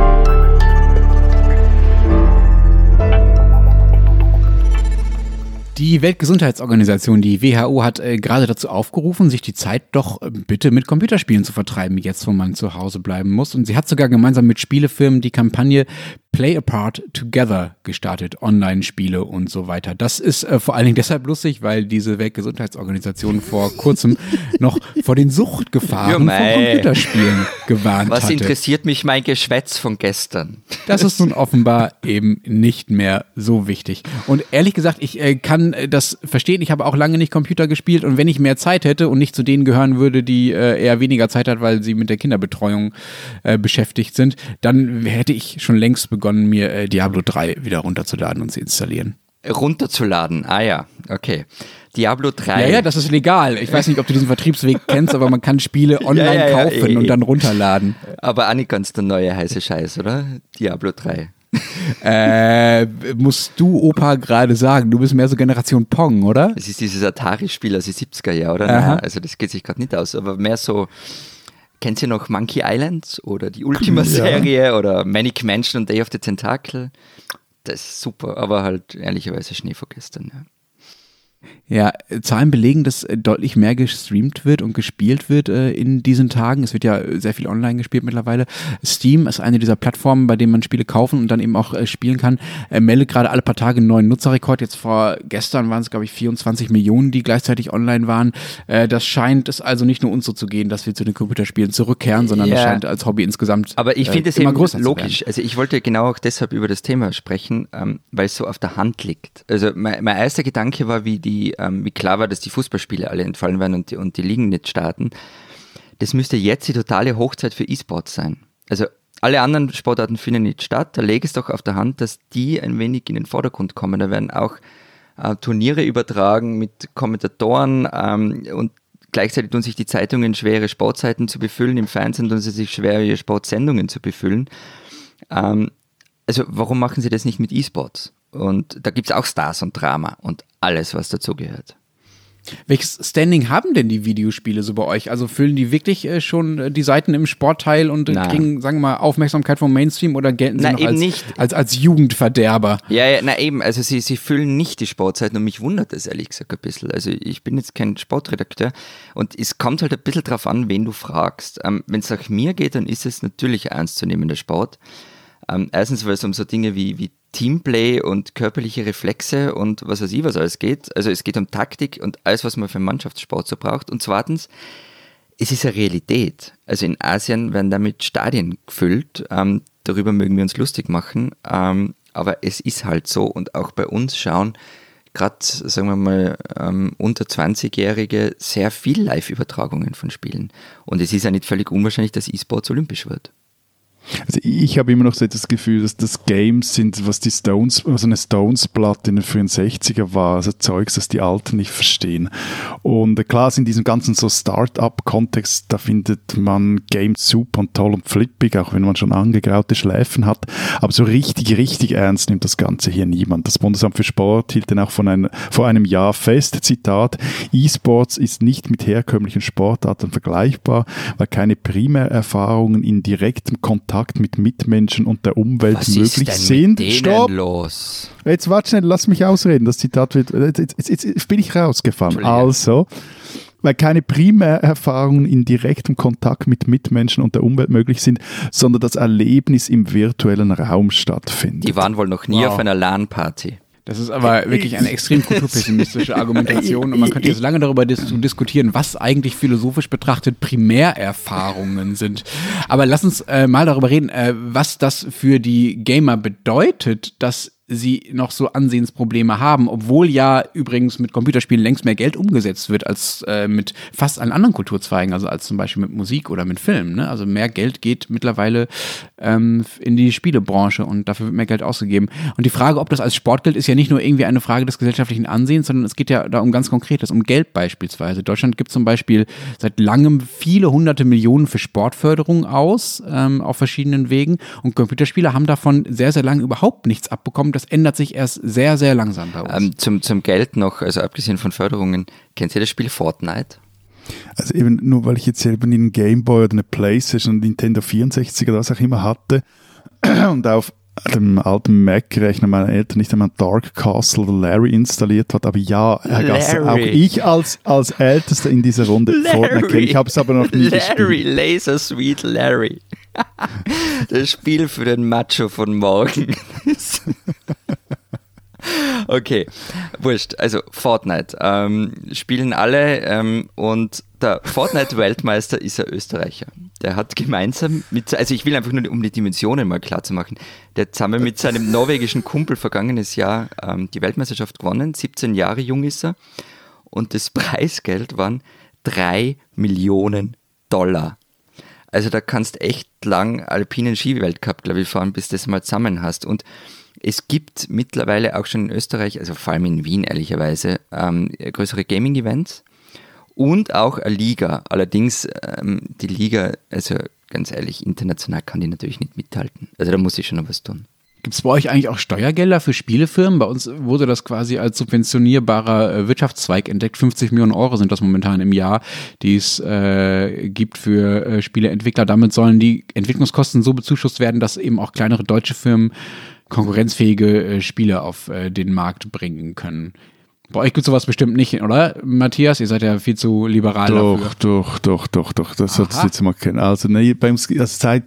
Die Weltgesundheitsorganisation, die WHO, hat äh, gerade dazu aufgerufen, sich die Zeit doch äh, bitte mit Computerspielen zu vertreiben, jetzt wo man zu Hause bleiben muss. Und sie hat sogar gemeinsam mit Spielefirmen die Kampagne Play Apart Together gestartet, Online-Spiele und so weiter. Das ist äh, vor allen Dingen deshalb lustig, weil diese Weltgesundheitsorganisation vor kurzem noch vor den Suchtgefahren von Computerspielen gewarnt hatte. Was interessiert mich mein Geschwätz von gestern? Das ist nun offenbar eben nicht mehr so wichtig. Und ehrlich gesagt, ich äh, kann äh, das verstehen. Ich habe auch lange nicht Computer gespielt und wenn ich mehr Zeit hätte und nicht zu denen gehören würde, die äh, eher weniger Zeit hat, weil sie mit der Kinderbetreuung äh, beschäftigt sind, dann hätte ich schon längst begonnen, begonnen, mir äh, Diablo 3 wieder runterzuladen und zu installieren. Runterzuladen, ah ja, okay. Diablo 3. Ja, ja, das ist legal. Ich weiß nicht, ob du diesen Vertriebsweg kennst, aber man kann Spiele online ja, ja, kaufen ja, und dann runterladen. Aber auch nicht ganz der neue heiße Scheiß, oder? Diablo 3. äh, musst du Opa gerade sagen, du bist mehr so Generation Pong, oder? Es ist dieses Atari-Spiel aus den 70er Jahren, oder? Naja, also das geht sich gerade nicht aus, aber mehr so Kennt ihr noch Monkey Island oder die Ultima-Serie ja. oder Manic Mansion und Day of the Tentacle? Das ist super, aber halt ehrlicherweise Schnee vor gestern. Ja. Ja, Zahlen belegen, dass äh, deutlich mehr gestreamt wird und gespielt wird äh, in diesen Tagen. Es wird ja sehr viel online gespielt mittlerweile. Steam ist eine dieser Plattformen, bei denen man Spiele kaufen und dann eben auch äh, spielen kann. Er meldet gerade alle paar Tage einen neuen Nutzerrekord. Jetzt vor gestern waren es, glaube ich, 24 Millionen, die gleichzeitig online waren. Äh, das scheint es also nicht nur uns so zu gehen, dass wir zu den Computerspielen zurückkehren, sondern es scheint als Hobby insgesamt Aber ich finde äh, es immer größer logisch. Also ich wollte genau auch deshalb über das Thema sprechen, ähm, weil es so auf der Hand liegt. Also mein, mein erster Gedanke war, wie die ähm, wie klar war, dass die Fußballspiele alle entfallen werden und die, und die Ligen nicht starten. Das müsste jetzt die totale Hochzeit für E-Sports sein. Also alle anderen Sportarten finden nicht statt. Da lege es doch auf der Hand, dass die ein wenig in den Vordergrund kommen. Da werden auch äh, Turniere übertragen mit Kommentatoren ähm, und gleichzeitig tun sich die Zeitungen schwer, ihre Sportzeiten zu befüllen. Im Fernsehen tun sie sich schwer, ihre Sportsendungen zu befüllen. Ähm, also warum machen sie das nicht mit E-Sports? Und da gibt es auch Stars und Drama und alles, was dazugehört. Welches Standing haben denn die Videospiele so bei euch? Also füllen die wirklich äh, schon äh, die Seiten im Sportteil und äh, kriegen, sagen wir mal, Aufmerksamkeit vom Mainstream oder gelten sie na, noch als, nicht. Als, als Jugendverderber? Ja, ja, na eben, also sie, sie füllen nicht die Sportseiten und mich wundert das ehrlich gesagt ein bisschen. Also ich bin jetzt kein Sportredakteur und es kommt halt ein bisschen drauf an, wen du fragst. Ähm, Wenn es nach mir geht, dann ist es natürlich ernstzunehmender Sport. Ähm, erstens, weil es um so Dinge wie, wie Teamplay und körperliche Reflexe und was weiß ich, was alles geht. Also es geht um Taktik und alles, was man für einen Mannschaftssport so braucht. Und zweitens, es ist eine Realität. Also in Asien werden damit Stadien gefüllt. Ähm, darüber mögen wir uns lustig machen. Ähm, aber es ist halt so und auch bei uns schauen gerade, sagen wir mal, ähm, unter 20-Jährige sehr viel Live-Übertragungen von Spielen. Und es ist ja nicht völlig unwahrscheinlich, dass E-Sports olympisch wird. Also ich habe immer noch so das Gefühl, dass das Games sind, was die Stones, was eine Stones-Platte in den 64er war, also Zeugs, das die Alten nicht verstehen. Und äh, klar, in diesem ganzen so Start-up-Kontext, da findet man Games super und toll und flippig, auch wenn man schon angegraute Schläfen hat. Aber so richtig, richtig ernst nimmt das Ganze hier niemand. Das Bundesamt für Sport hielt dann auch von ein, vor einem Jahr fest, Zitat, E-Sports ist nicht mit herkömmlichen Sportarten vergleichbar, weil keine Primärerfahrungen in direktem Kontakt mit Mitmenschen und der Umwelt Was möglich ist sind. Mit Stopp! los? Jetzt warte schnell, lass mich ausreden. Das Zitat wird. Jetzt, jetzt, jetzt bin ich rausgefahren. Also, weil keine Primärerfahrungen in direktem Kontakt mit Mitmenschen und der Umwelt möglich sind, sondern das Erlebnis im virtuellen Raum stattfindet. Die waren wohl noch nie Wow. auf einer LAN-Party. Das ist aber wirklich eine extrem kulturpessimistische Argumentation und man könnte jetzt lange darüber dis diskutieren, was eigentlich philosophisch betrachtet Primärerfahrungen sind. Aber lass uns äh, mal darüber reden, äh, was das für die Gamer bedeutet, dass sie noch so Ansehensprobleme haben, obwohl ja übrigens mit Computerspielen längst mehr Geld umgesetzt wird als äh, mit fast allen anderen Kulturzweigen, also als zum Beispiel mit Musik oder mit Film. Ne? Also mehr Geld geht mittlerweile ähm, in die Spielebranche und dafür wird mehr Geld ausgegeben. Und die Frage, ob das als Sport gilt, ist ja nicht nur irgendwie eine Frage des gesellschaftlichen Ansehens, sondern es geht ja da um ganz Konkretes, um Geld beispielsweise. Deutschland gibt zum Beispiel seit langem viele hunderte Millionen für Sportförderung aus, ähm, auf verschiedenen Wegen. Und Computerspieler haben davon sehr, sehr lange überhaupt nichts abbekommen. Das ändert sich erst sehr, sehr langsam bei uns. Ähm, zum, zum Geld noch, also abgesehen von Förderungen, kennt ihr das Spiel Fortnite? Also eben nur weil ich jetzt selber einen Gameboy oder eine Playstation, Nintendo 64 oder was auch immer hatte und auf dem alten Mac-Rechner meiner Eltern nicht einmal Dark Castle oder Larry installiert hat. Aber ja, Herr Gasser, auch Larry. ich als, als Ältester in dieser Runde Fortnite kenne. Ich habe es aber noch nie Larry, gespielt. Laser Sweet Larry. Das Spiel für den Macho von morgen. okay, wurscht. Also Fortnite ähm, spielen alle ähm, und der Fortnite-Weltmeister ist ein Österreicher. Der hat gemeinsam mit, also ich will einfach nur, um die Dimensionen mal klar zu machen, der hat zusammen mit seinem norwegischen Kumpel vergangenes Jahr ähm, die Weltmeisterschaft gewonnen. 17 Jahre jung ist er. Und das Preisgeld waren 3 Millionen Dollar. Also da kannst echt lang alpinen Skiweltcup, glaube ich, fahren, bis du das mal zusammen hast. Und es gibt mittlerweile auch schon in Österreich, also vor allem in Wien ehrlicherweise, ähm, größere Gaming-Events und auch eine Liga. Allerdings ähm, die Liga, also ganz ehrlich, international kann die natürlich nicht mithalten. Also da muss ich schon noch was tun. Gibt es bei euch eigentlich auch Steuergelder für Spielefirmen? Bei uns wurde das quasi als subventionierbarer äh, Wirtschaftszweig entdeckt. 50 Millionen Euro sind das momentan im Jahr, die es äh, gibt für äh, Spieleentwickler. Damit sollen die Entwicklungskosten so bezuschusst werden, dass eben auch kleinere deutsche Firmen konkurrenzfähige äh, Spiele auf äh, den Markt bringen können. Bei euch gibt es sowas bestimmt nicht, oder? Matthias, ihr seid ja viel zu liberal Doch, dafür. doch, doch, doch, doch. Das Aha. solltest du jetzt mal kennen. Also, nee, beim, also seit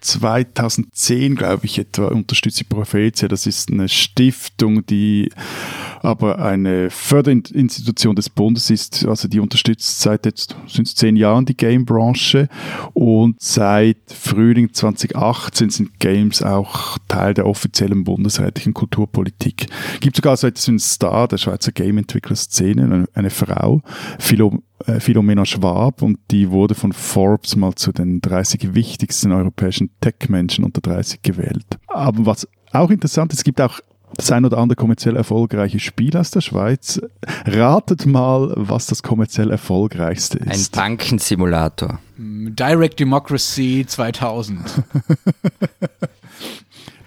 2010, glaube ich, etwa unterstützt die Prophetia. Das ist eine Stiftung, die aber eine Förderinstitution des Bundes ist. Also die unterstützt seit jetzt sind es zehn Jahren die Game-Branche und seit Frühling 2018 sind Games auch Teil der offiziellen bundesrätlichen Kulturpolitik. Gibt sogar so etwas wie einen Star der Schweizer Game-Entwickler-Szene, eine, eine Frau, Philo, Philomena Schwab und die wurde von Forbes mal zu den 30 wichtigsten europäischen Tech-Menschen unter 30 gewählt. Aber was auch interessant ist, es gibt auch das ein oder andere kommerziell erfolgreiche Spiel aus der Schweiz. Ratet mal, was das kommerziell erfolgreichste Ein ist. Bankensimulator. Direct Democracy 2000.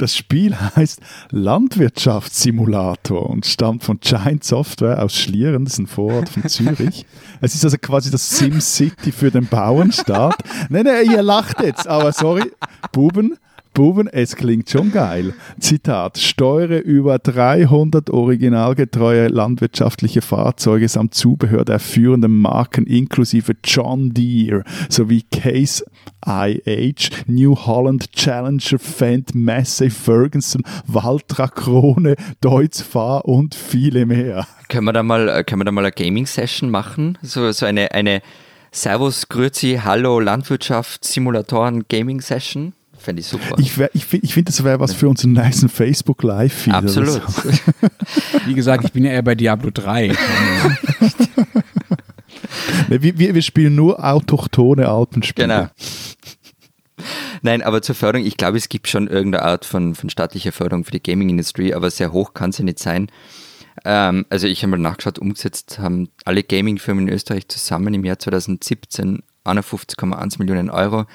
Das Spiel heißt Landwirtschaftssimulator und stammt von Giant Software aus Schlieren, das ist ein Vorort von Zürich. Es ist also quasi das SimCity für den Bauernstaat. Nein, nein, ihr lacht jetzt, aber sorry, Buben, Buben, es klingt schon geil. Zitat, steuere über 300 originalgetreue landwirtschaftliche Fahrzeuge samt Zubehör der führenden Marken inklusive John Deere sowie Case IH, New Holland, Challenger, Fendt, Massey, Ferguson, Valtra, Krone, Deutz Fahr und viele mehr. Können wir da mal, äh, können wir da mal eine Gaming-Session machen? So, so eine, eine Servus, Grüezi, Hallo, Landwirtschaft, Simulatoren, Gaming-Session? Fände ich super. Ich, ich, find- ich finde, das wäre was für unseren nächsten Facebook Live-Feed. Absolut. So. Wie gesagt, ich bin ja eher bei Diablo 3. Nee, Wir, wir, wir spielen nur autochtone Alpenspiele. Genau. Nein, aber zur Förderung, ich glaube, es gibt schon irgendeine Art von, von staatlicher Förderung für die Gaming-Industrie, aber sehr hoch kann sie nicht sein. Ähm, also ich habe mal nachgeschaut, umgesetzt haben alle Gaming-Firmen in Österreich zusammen im Jahr 2017 51,1 Millionen Euro.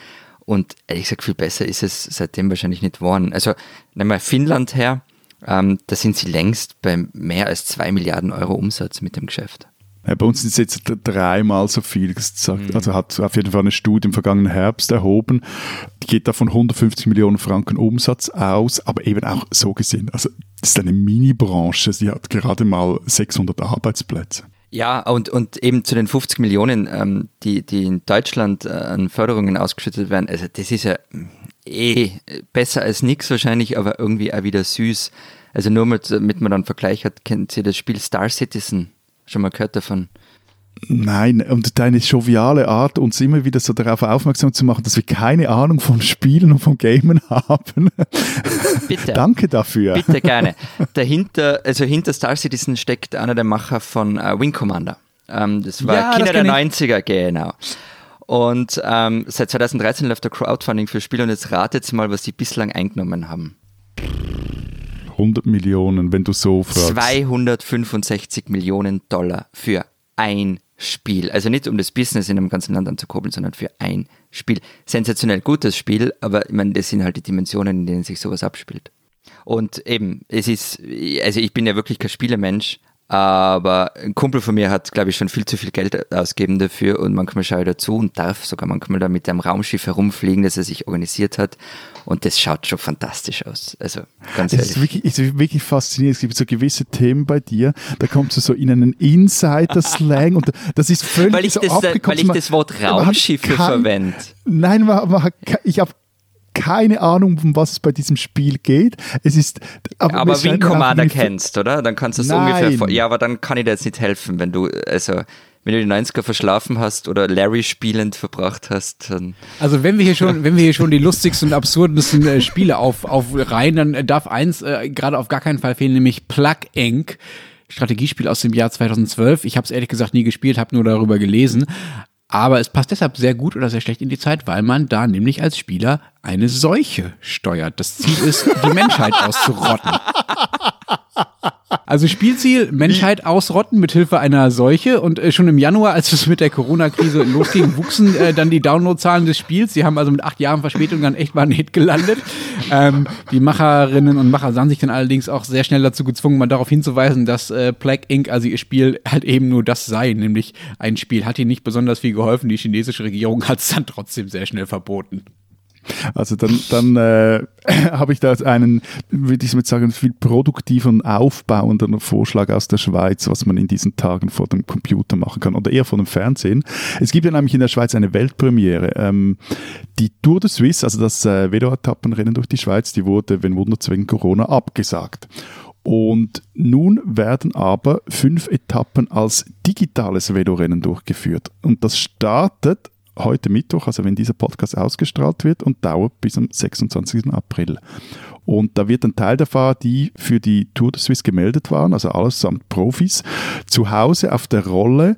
Und ehrlich gesagt, viel besser ist es seitdem wahrscheinlich nicht geworden. Also nehmen wir Finnland her, ähm, da sind sie längst bei mehr als 2 Milliarden Euro Umsatz mit dem Geschäft. Ja, bei uns sind es jetzt dreimal so viel gesagt. Mhm. Also hat auf jeden Fall eine Studie im vergangenen Herbst erhoben. Die geht da von 150 Millionen Franken Umsatz aus, aber eben auch so gesehen. Also das ist eine Mini-Branche, sie hat gerade mal 600 Arbeitsplätze. Ja, und, und eben zu den 50 Millionen, ähm, die, die in Deutschland äh, an Förderungen ausgeschüttet werden, also das ist ja eh besser als nichts wahrscheinlich, aber irgendwie auch wieder süß. Also nur mit, damit man dann Vergleich hat, kennt ihr das Spiel Star Citizen? Schon mal gehört davon? Nein, und deine joviale Art, uns immer wieder so darauf aufmerksam zu machen, dass wir keine Ahnung von Spielen und von Gamen haben. Bitte. Danke dafür. Bitte gerne. Dahinter, also hinter Star Citizen steckt einer der Macher von äh, Wing Commander. Ähm, das war ja, Kinder der 90er, genau. Und ähm, seit 2013 läuft der Crowdfunding für Spiele und jetzt ratet mal, was sie bislang eingenommen haben. 100 Millionen, wenn du so fragst. 265 Millionen Dollar für ein Spiel. Also nicht um das Business in einem ganzen Land anzukurbeln, sondern für ein Spiel. Sensationell gutes Spiel, aber ich meine, das sind halt die Dimensionen, in denen sich sowas abspielt. Und eben, es ist, also ich bin ja wirklich kein Spielemensch, aber ein Kumpel von mir hat, glaube ich, schon viel zu viel Geld ausgegeben dafür und manchmal schaue ich dazu und darf sogar manchmal da mit einem Raumschiff herumfliegen, das er sich organisiert hat. Und das schaut schon fantastisch aus. Also ganz ehrlich. Es ist wirklich, es ist wirklich faszinierend. Es gibt so gewisse Themen bei dir, da kommst du so in einen Insider-Slang und das ist völlig weil ich so das, Weil ich das Wort Raumschiffe verwende. Nein, man, man, ich habe keine Ahnung, um was es bei diesem Spiel geht. Es ist, aber, aber Wing Commander kennst, oder? Dann kannst du es ungefähr. Ja, aber dann kann ich dir jetzt nicht helfen, wenn du, also wenn du die 90er verschlafen hast oder Larry spielend verbracht hast. Dann also wenn wir hier schon, wenn wir hier schon die lustigsten und absurdesten äh, Spiele auf, aufreihen, dann darf eins äh, gerade auf gar keinen Fall fehlen, nämlich Plug Inc. Strategiespiel aus dem Jahr 2012. Ich habe es ehrlich gesagt nie gespielt, habe nur darüber gelesen. Aber es passt deshalb sehr gut oder sehr schlecht in die Zeit, weil man da nämlich als Spieler eine Seuche steuert. Das Ziel ist, die Menschheit auszurotten. Also Spielziel, Menschheit ausrotten mit Hilfe einer Seuche und äh, schon im Januar, als es mit der Corona-Krise losging, wuchsen äh, dann die Downloadzahlen des Spiels. Sie haben also mit acht Jahren Verspätung dann echt mal einen Hit gelandet. Ähm, die Macherinnen und Macher sahen sich dann allerdings auch sehr schnell dazu gezwungen, mal darauf hinzuweisen, dass äh, Plague Inc., also ihr Spiel, halt eben nur das sei, nämlich ein Spiel. Hat ihnen nicht besonders viel geholfen. Die chinesische Regierung hat es dann trotzdem sehr schnell verboten. Also dann, dann äh, habe ich da einen, würde ich mit sagen, viel produktiven, aufbauenden Vorschlag aus der Schweiz, was man in diesen Tagen vor dem Computer machen kann oder eher vor dem Fernsehen. Es gibt ja nämlich in der Schweiz eine Weltpremiere. Ähm, die Tour de Suisse, also das äh, Velo-Etappenrennen durch die Schweiz, die wurde, wenn Wunder wegen Corona, abgesagt. Und nun werden aber fünf Etappen als digitales Velorennen durchgeführt. Und das startet heute Mittwoch, also wenn dieser Podcast ausgestrahlt wird und dauert bis am 26. April. Und da wird ein Teil der Fahrer, die für die Tour de Suisse gemeldet waren, also allesamt Profis, zu Hause auf der Rolle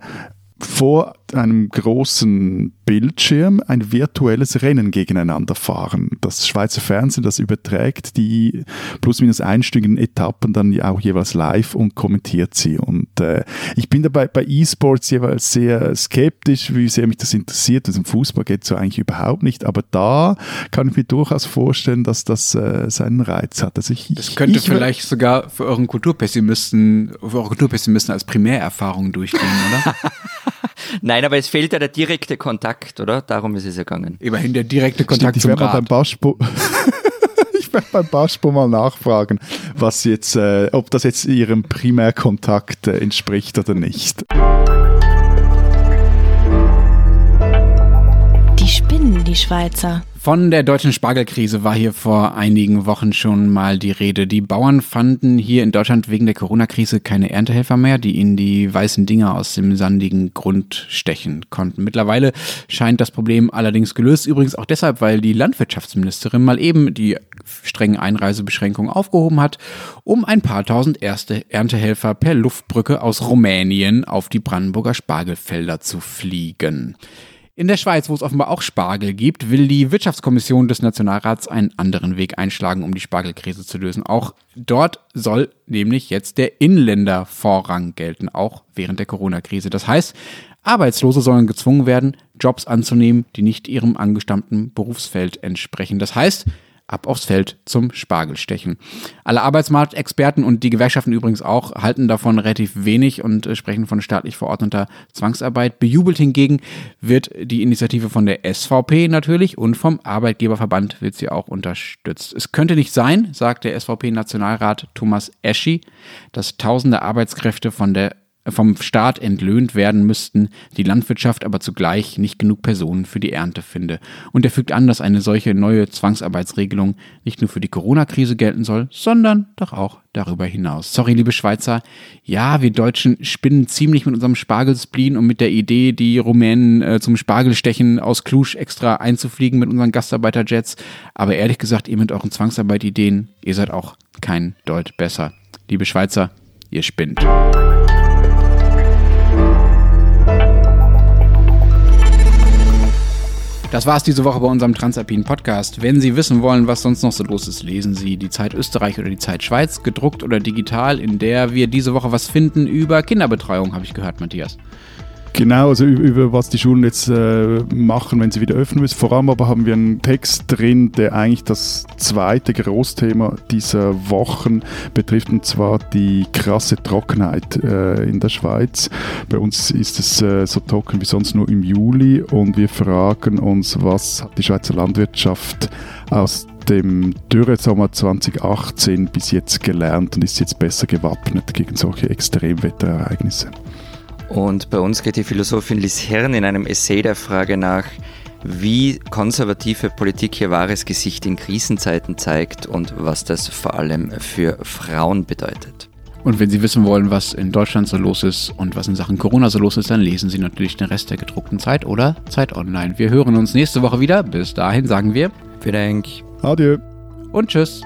vor einem großen Bildschirm ein virtuelles Rennen gegeneinander fahren. Das Schweizer Fernsehen, das überträgt die plus minus einstündigen Etappen dann auch jeweils live und kommentiert sie. Und äh, ich bin dabei bei E-Sports jeweils sehr skeptisch, wie sehr mich das interessiert. Also im Fußball geht so eigentlich überhaupt nicht, aber da kann ich mir durchaus vorstellen, dass das äh, seinen Reiz hat. Also ich, das könnte ich, vielleicht sogar für euren Kulturpessimisten, für eure Kulturpessimisten als Primärerfahrung durchgehen, oder? Nein, aber es fehlt ja der direkte Kontakt, oder? Darum ist es ja gegangen. Immerhin der direkte Kontakt Stimmt, zum ich Rad. Beim ich werde beim Baschbo mal nachfragen, was jetzt, äh, ob das jetzt ihrem Primärkontakt äh, entspricht oder nicht. Die spinnen, die Schweizer. Von der deutschen Spargelkrise war hier vor einigen Wochen schon mal die Rede. Die Bauern fanden hier in Deutschland wegen der Corona-Krise keine Erntehelfer mehr, die ihnen die weißen Dinger aus dem sandigen Grund stechen konnten. Mittlerweile scheint das Problem allerdings gelöst. Übrigens auch deshalb, weil die Landwirtschaftsministerin mal eben die strengen Einreisebeschränkungen aufgehoben hat, um ein paar tausend erste Erntehelfer per Luftbrücke aus Rumänien auf die Brandenburger Spargelfelder zu fliegen. In der Schweiz, wo es offenbar auch Spargel gibt, will die Wirtschaftskommission des Nationalrats einen anderen Weg einschlagen, um die Spargelkrise zu lösen. Auch dort soll nämlich jetzt der Inländervorrang gelten, auch während der Corona-Krise. Das heißt, Arbeitslose sollen gezwungen werden, Jobs anzunehmen, die nicht ihrem angestammten Berufsfeld entsprechen. Das heißt, ab aufs Feld zum Spargelstechen. Alle Arbeitsmarktexperten und die Gewerkschaften übrigens auch halten davon relativ wenig und äh, sprechen von staatlich verordneter Zwangsarbeit. Bejubelt hingegen wird die Initiative von der SVP natürlich und vom Arbeitgeberverband wird sie auch unterstützt. Es könnte nicht sein, sagt der SVP-Nationalrat Thomas Eschi, dass tausende Arbeitskräfte von der vom Staat entlöhnt werden müssten, die Landwirtschaft aber zugleich nicht genug Personen für die Ernte finde. Und er fügt an, dass eine solche neue Zwangsarbeitsregelung nicht nur für die Corona-Krise gelten soll, sondern doch auch darüber hinaus. Sorry, liebe Schweizer, ja, wir Deutschen spinnen ziemlich mit unserem Spargelsplin und mit der Idee, die Rumänen äh, zum Spargelstechen aus Klusch extra einzufliegen mit unseren Gastarbeiterjets. Aber ehrlich gesagt, ihr mit euren Zwangsarbeit-Ideen, ihr seid auch kein Deut besser. Liebe Schweizer, ihr spinnt. Das war es diese Woche bei unserem Transalpinen Podcast. Wenn Sie wissen wollen, was sonst noch so los ist, lesen Sie die Zeit Österreich oder die Zeit Schweiz, gedruckt oder digital, in der wir diese Woche was finden über Kinderbetreuung, habe ich gehört, Matthias. Genau, also über, über was die Schulen jetzt äh, machen, wenn sie wieder öffnen müssen. Vor allem aber haben wir einen Text drin, der eigentlich das zweite Großthema dieser Wochen betrifft, und zwar die krasse Trockenheit äh, in der Schweiz. Bei uns ist es äh, so trocken wie sonst nur im Juli und wir fragen uns, was hat die Schweizer Landwirtschaft aus dem Dürresommer 2018 bis jetzt gelernt und ist jetzt besser gewappnet gegen solche Extremwetterereignisse. Und bei uns geht die Philosophin Liz Herrn in einem Essay der Frage nach, wie konservative Politik ihr wahres Gesicht in Krisenzeiten zeigt und was das vor allem für Frauen bedeutet. Und wenn Sie wissen wollen, was in Deutschland so los ist und was in Sachen Corona so los ist, dann lesen Sie natürlich den Rest der gedruckten Zeit oder Zeit Online. Wir hören uns nächste Woche wieder. Bis dahin sagen wir Vielen Dank. Adieu. Und tschüss.